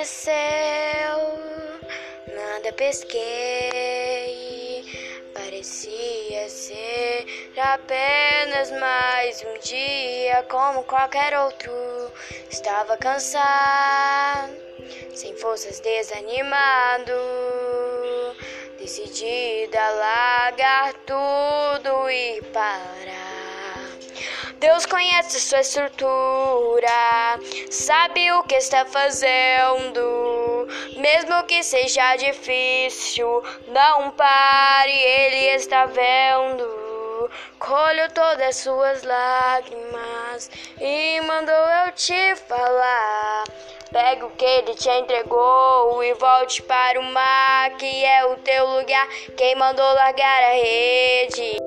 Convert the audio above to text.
amanheceu, nada pesquei. Parecia ser apenas mais um dia como qualquer outro. Estava cansado, sem forças, desanimado. Decidida a largar tudo e parar. Deus conhece sua estrutura, sabe o que está fazendo. Mesmo que seja difícil, não pare, Ele está vendo. Colho todas as suas lágrimas e mandou eu te falar. Pegue o que ele te entregou e volte para o mar, que é o teu lugar. Quem mandou largar a rede?